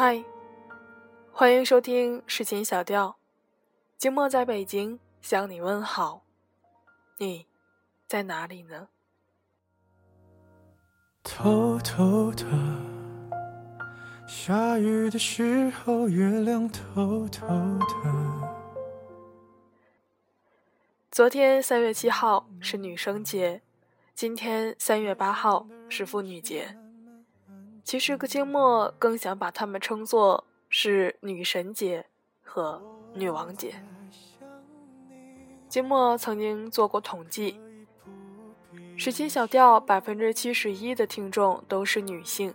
嗨，欢迎收听诗情小调，静默在北京向你问好，你在哪里呢？偷偷的，下雨的时候，月亮偷偷的。昨天三月七号是女生节，今天三月八号是妇女节。其实，个静默更想把她们称作是女神节和女王节。静默曾经做过统计，十七小调百分之七十一的听众都是女性，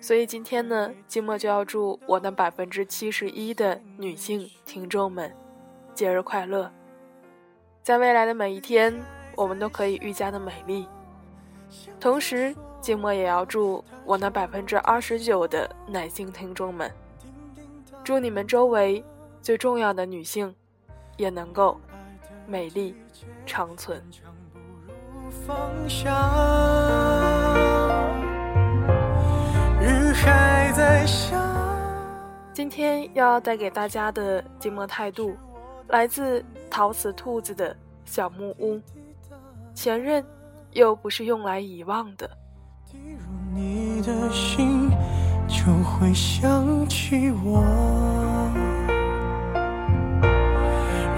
所以今天呢，静默就要祝我那百分之七十一的女性听众们节日快乐。在未来的每一天，我们都可以愈加的美丽，同时。静默也要祝我那百分之二十九的男性听众们，祝你们周围最重要的女性也能够美丽长存。今天要带给大家的静默态度，来自陶瓷兔子的小木屋。前任又不是用来遗忘的。你的心就会想起我。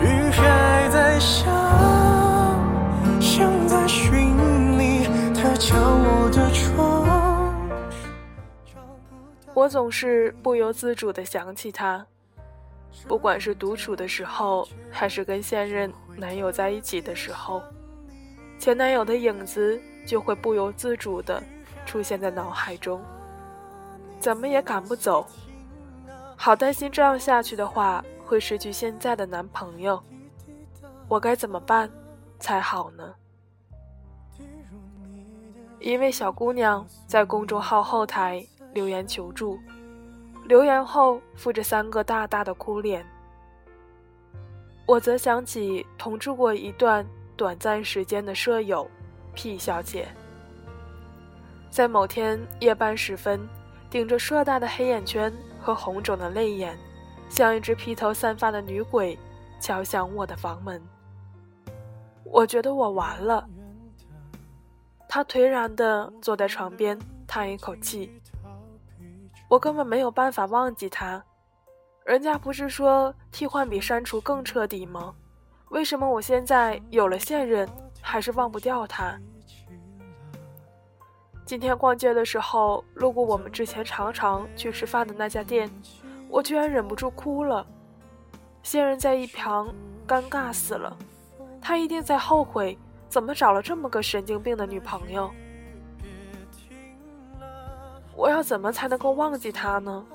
雨还在下，像在寻你，它敲我的窗。我总是不由自主的想起他，不管是独处的时候，还是跟现任男友在一起的时候，前男友的影子就会不由自主的。出现在脑海中，怎么也赶不走，好担心这样下去的话会失去现在的男朋友，我该怎么办才好呢？一位小姑娘在公众号后台留言求助，留言后附着三个大大的哭脸。我则想起同住过一段短暂时间的舍友 P 小姐。在某天夜半时分，顶着硕大的黑眼圈和红肿的泪眼，像一只披头散发的女鬼，敲响我的房门。我觉得我完了。他颓然地坐在床边，叹一口气。我根本没有办法忘记他。人家不是说替换比删除更彻底吗？为什么我现在有了现任，还是忘不掉他？今天逛街的时候，路过我们之前常常去吃饭的那家店，我居然忍不住哭了。现任在一旁尴尬死了，他一定在后悔怎么找了这么个神经病的女朋友。我要怎么才能够忘记他呢？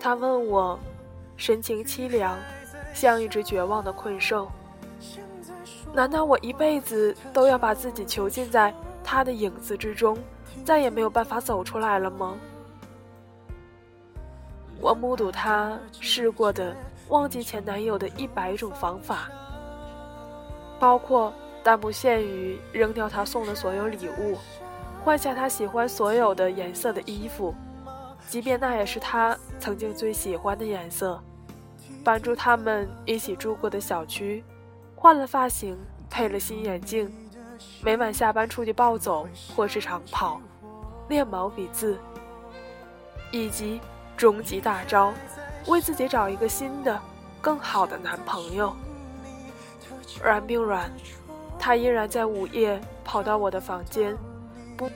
他问我，神情凄凉，像一只绝望的困兽。难道我一辈子都要把自己囚禁在？他的影子之中，再也没有办法走出来了吗？我目睹他试过的忘记前男友的一百种方法，包括但不限于扔掉他送的所有礼物，换下他喜欢所有的颜色的衣服，即便那也是他曾经最喜欢的颜色；搬出他们一起住过的小区，换了发型，配了新眼镜。每晚下班出去暴走或是长跑，练毛笔字，以及终极大招，为自己找一个新的、更好的男朋友。软并软，他依然在午夜跑到我的房间，不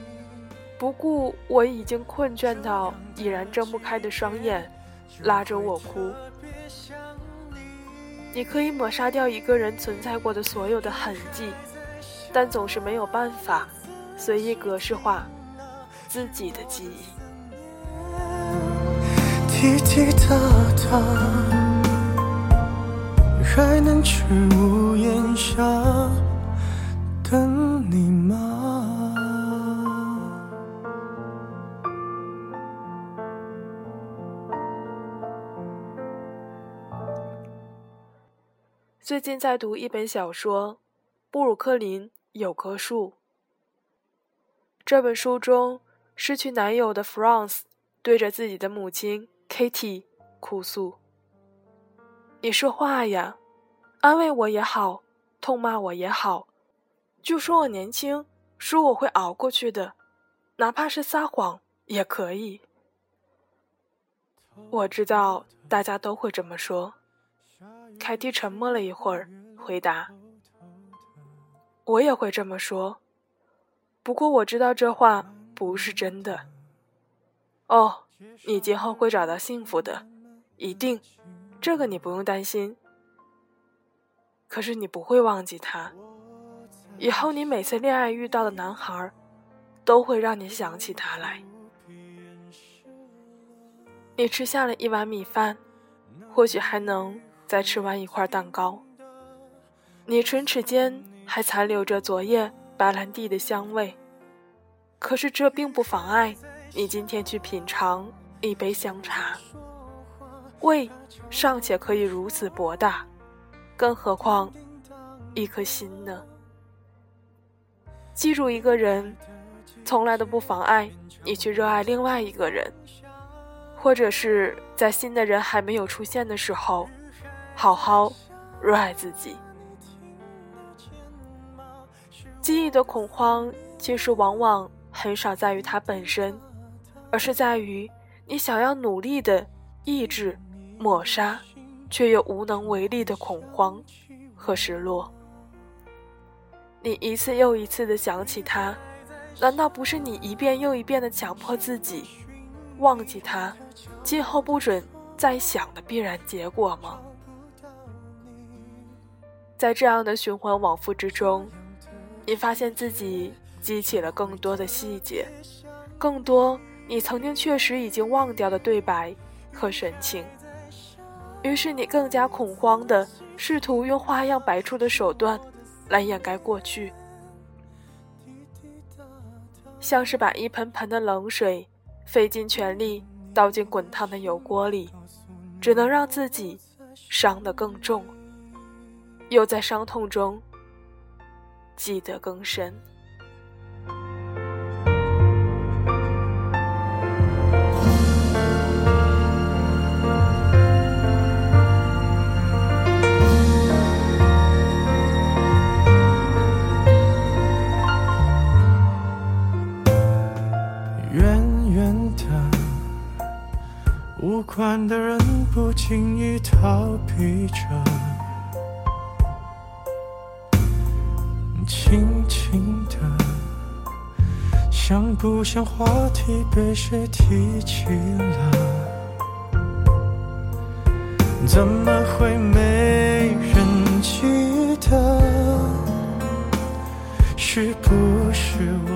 不顾我已经困倦到已然睁不开的双眼，拉着我哭。你可以抹杀掉一个人存在过的所有的痕迹。但总是没有办法随意格式化自己的记忆。滴滴答答，还能去屋檐下等你吗？最近在读一本小说，布鲁克林。有棵树。这本书中，失去男友的 France 对着自己的母亲 Kitty 哭诉：“你说话呀，安慰我也好，痛骂我也好，就说我年轻，说我会熬过去的，哪怕是撒谎也可以。”我知道大家都会这么说。凯蒂沉默了一会儿，回答：“我也会这么说，不过我知道这话不是真的。”哦，你今后会找到幸福的，一定，这个你不用担心。可是你不会忘记他，以后你每次恋爱遇到的男孩，都会让你想起他来。你吃下了一碗米饭，或许还能再吃完一块蛋糕。你唇齿间还残留着昨夜白兰地的香味，可是这并不妨碍你今天去品尝一杯香茶。胃尚且可以如此博大，更何况一颗心呢？记住一个人，从来都不妨碍你去热爱另外一个人。或者是在新的人还没有出现的时候，好好热爱自己。记忆的恐慌，其实往往很少在于它本身，而是在于你想要努力的抑制、抹杀，却又无能为力的恐慌和失落。你一次又一次的想起他，难道不是你一遍又一遍的强迫自己？忘记他，今后不准再想的必然结果吗？在这样的循环往复之中，你发现自己激起了更多的细节，更多你曾经确实已经忘掉的对白和神情。于是你更加恐慌的试图用花样百出的手段来掩盖过去，像是把一盆盆的冷水。费尽全力倒进滚烫的油锅里，只能让自己伤得更重，又在伤痛中记得更深。远远的人不经意逃避着，不像话题被谁提起了？怎么会没人记得？是不是我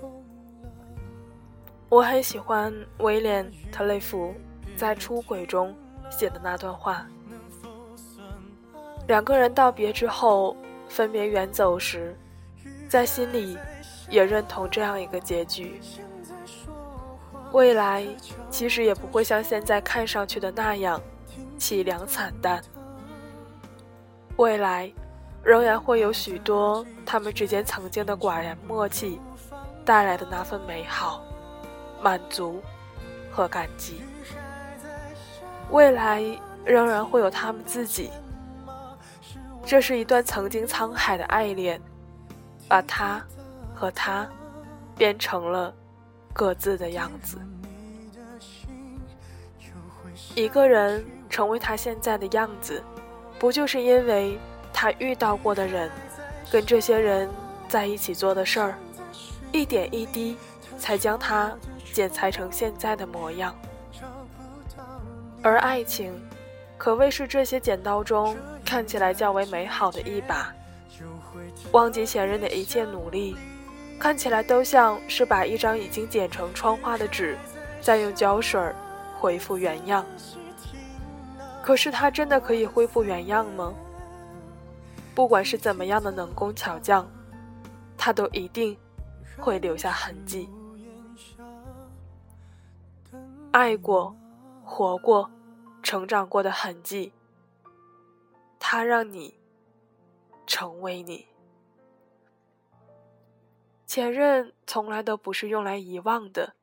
疯了？我很喜欢威廉·特雷弗。在出轨中写的那段话，两个人道别之后分别远走时，在心里也认同这样一个结局。未来其实也不会像现在看上去的那样凄凉惨淡，未来仍然会有许多他们之间曾经的寡然默契带来的那份美好、满足和感激。未来仍然会有他们自己。这是一段曾经沧海的爱恋，把它和他变成了各自的样子。一个人成为他现在的样子，不就是因为他遇到过的人，跟这些人在一起做的事儿，一点一滴，才将他剪裁成现在的模样。而爱情，可谓是这些剪刀中看起来较为美好的一把。忘记前任的一切努力，看起来都像是把一张已经剪成窗花的纸，再用胶水恢复原样。可是它真的可以恢复原样吗？不管是怎么样的能工巧匠，它都一定会留下痕迹。爱过，活过。成长过的痕迹，它让你成为你。前任从来都不是用来遗忘的，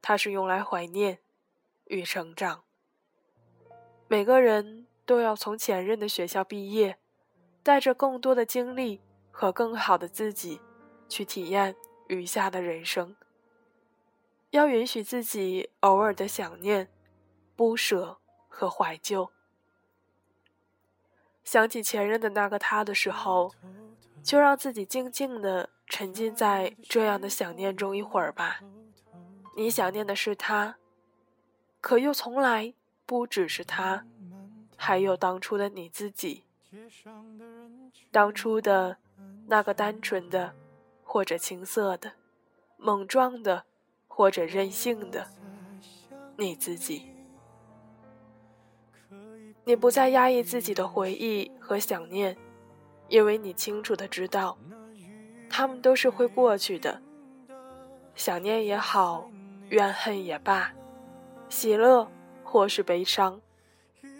它是用来怀念与成长。每个人都要从前任的学校毕业，带着更多的经历和更好的自己，去体验余下的人生。要允许自己偶尔的想念、不舍和怀旧。想起前任的那个他的时候，就让自己静静的沉浸在这样的想念中一会儿吧。你想念的是他，可又从来不只是他，还有当初的你自己。当初的那个单纯的，或者青涩的，莽撞的，或者任性的你自己。你不再压抑自己的回忆和想念，因为你清楚的知道，他们都是会过去的。想念也好，怨恨也罢，喜乐或是悲伤，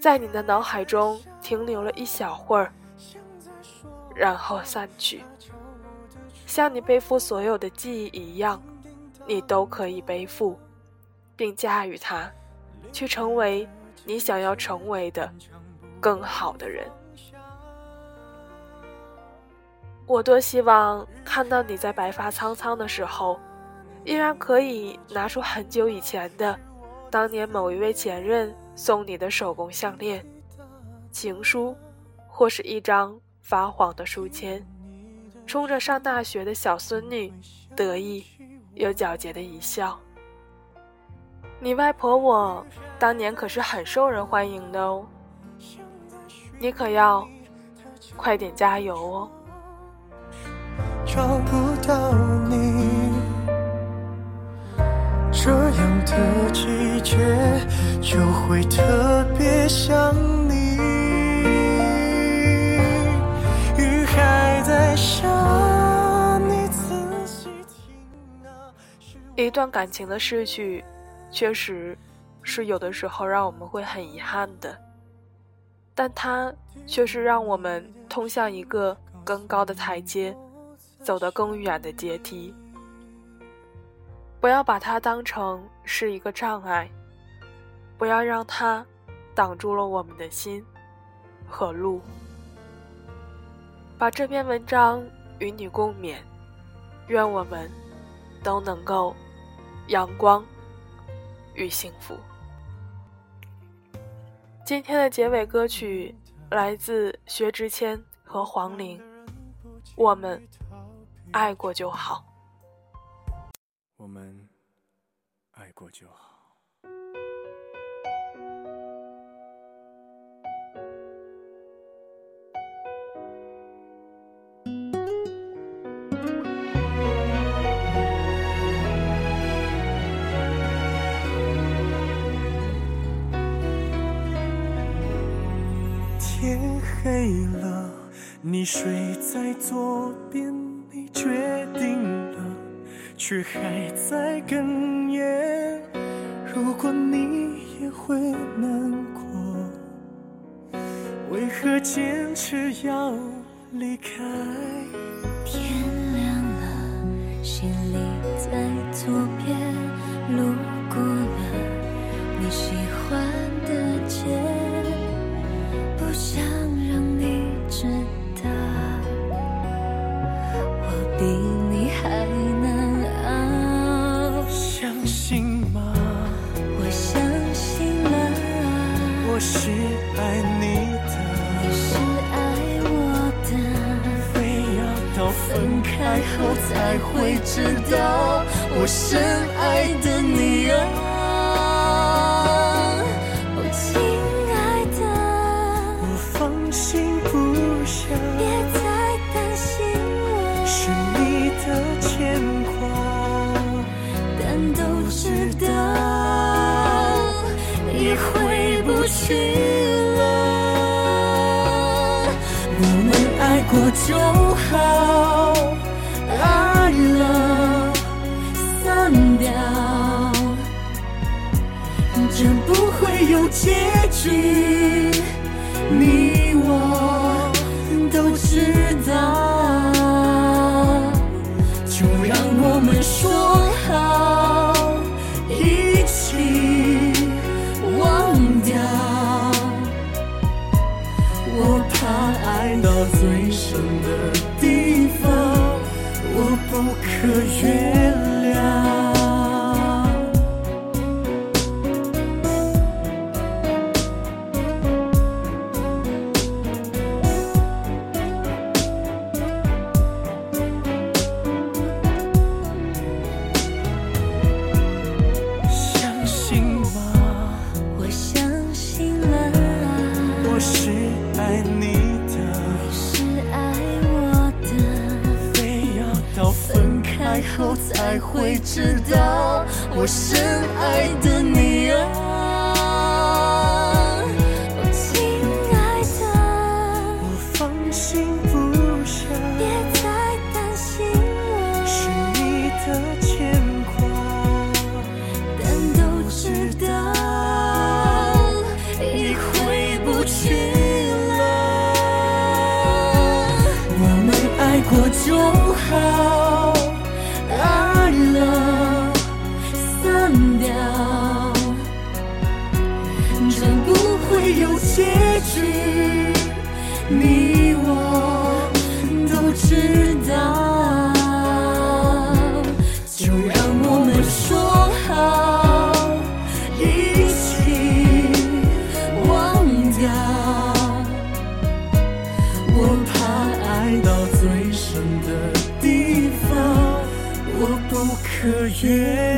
在你的脑海中停留了一小会儿，然后散去。像你背负所有的记忆一样，你都可以背负，并驾驭它，去成为。你想要成为的更好的人，我多希望看到你在白发苍苍的时候，依然可以拿出很久以前的，当年某一位前任送你的手工项链、情书，或是一张发黄的书签，冲着上大学的小孙女得意又皎洁的一笑。你外婆我当年可是很受人欢迎的哦，你可要快点加油哦。找不到你，这样的季节就会特别想你。雨还在下，你仔细听啊。一段感情的逝去。确实，是有的时候让我们会很遗憾的，但它却是让我们通向一个更高的台阶，走得更远的阶梯。不要把它当成是一个障碍，不要让它挡住了我们的心和路。把这篇文章与你共勉，愿我们都能够阳光。与幸福。今天的结尾歌曲来自薛之谦和黄龄，我们爱过就好。我们爱过就好。天黑了，你睡在左边，你决定了，却还在哽咽。如果你也会难过，为何坚持要离开？天亮了，心里是爱你的你是爱我的非要到分开后才会知道我深爱的你啊。我们爱过就好。爱了，散掉，这不会有结局，你我都知道，就让我们说好。最深的地方我不可原谅。后才会知道，我深爱的你啊。雪。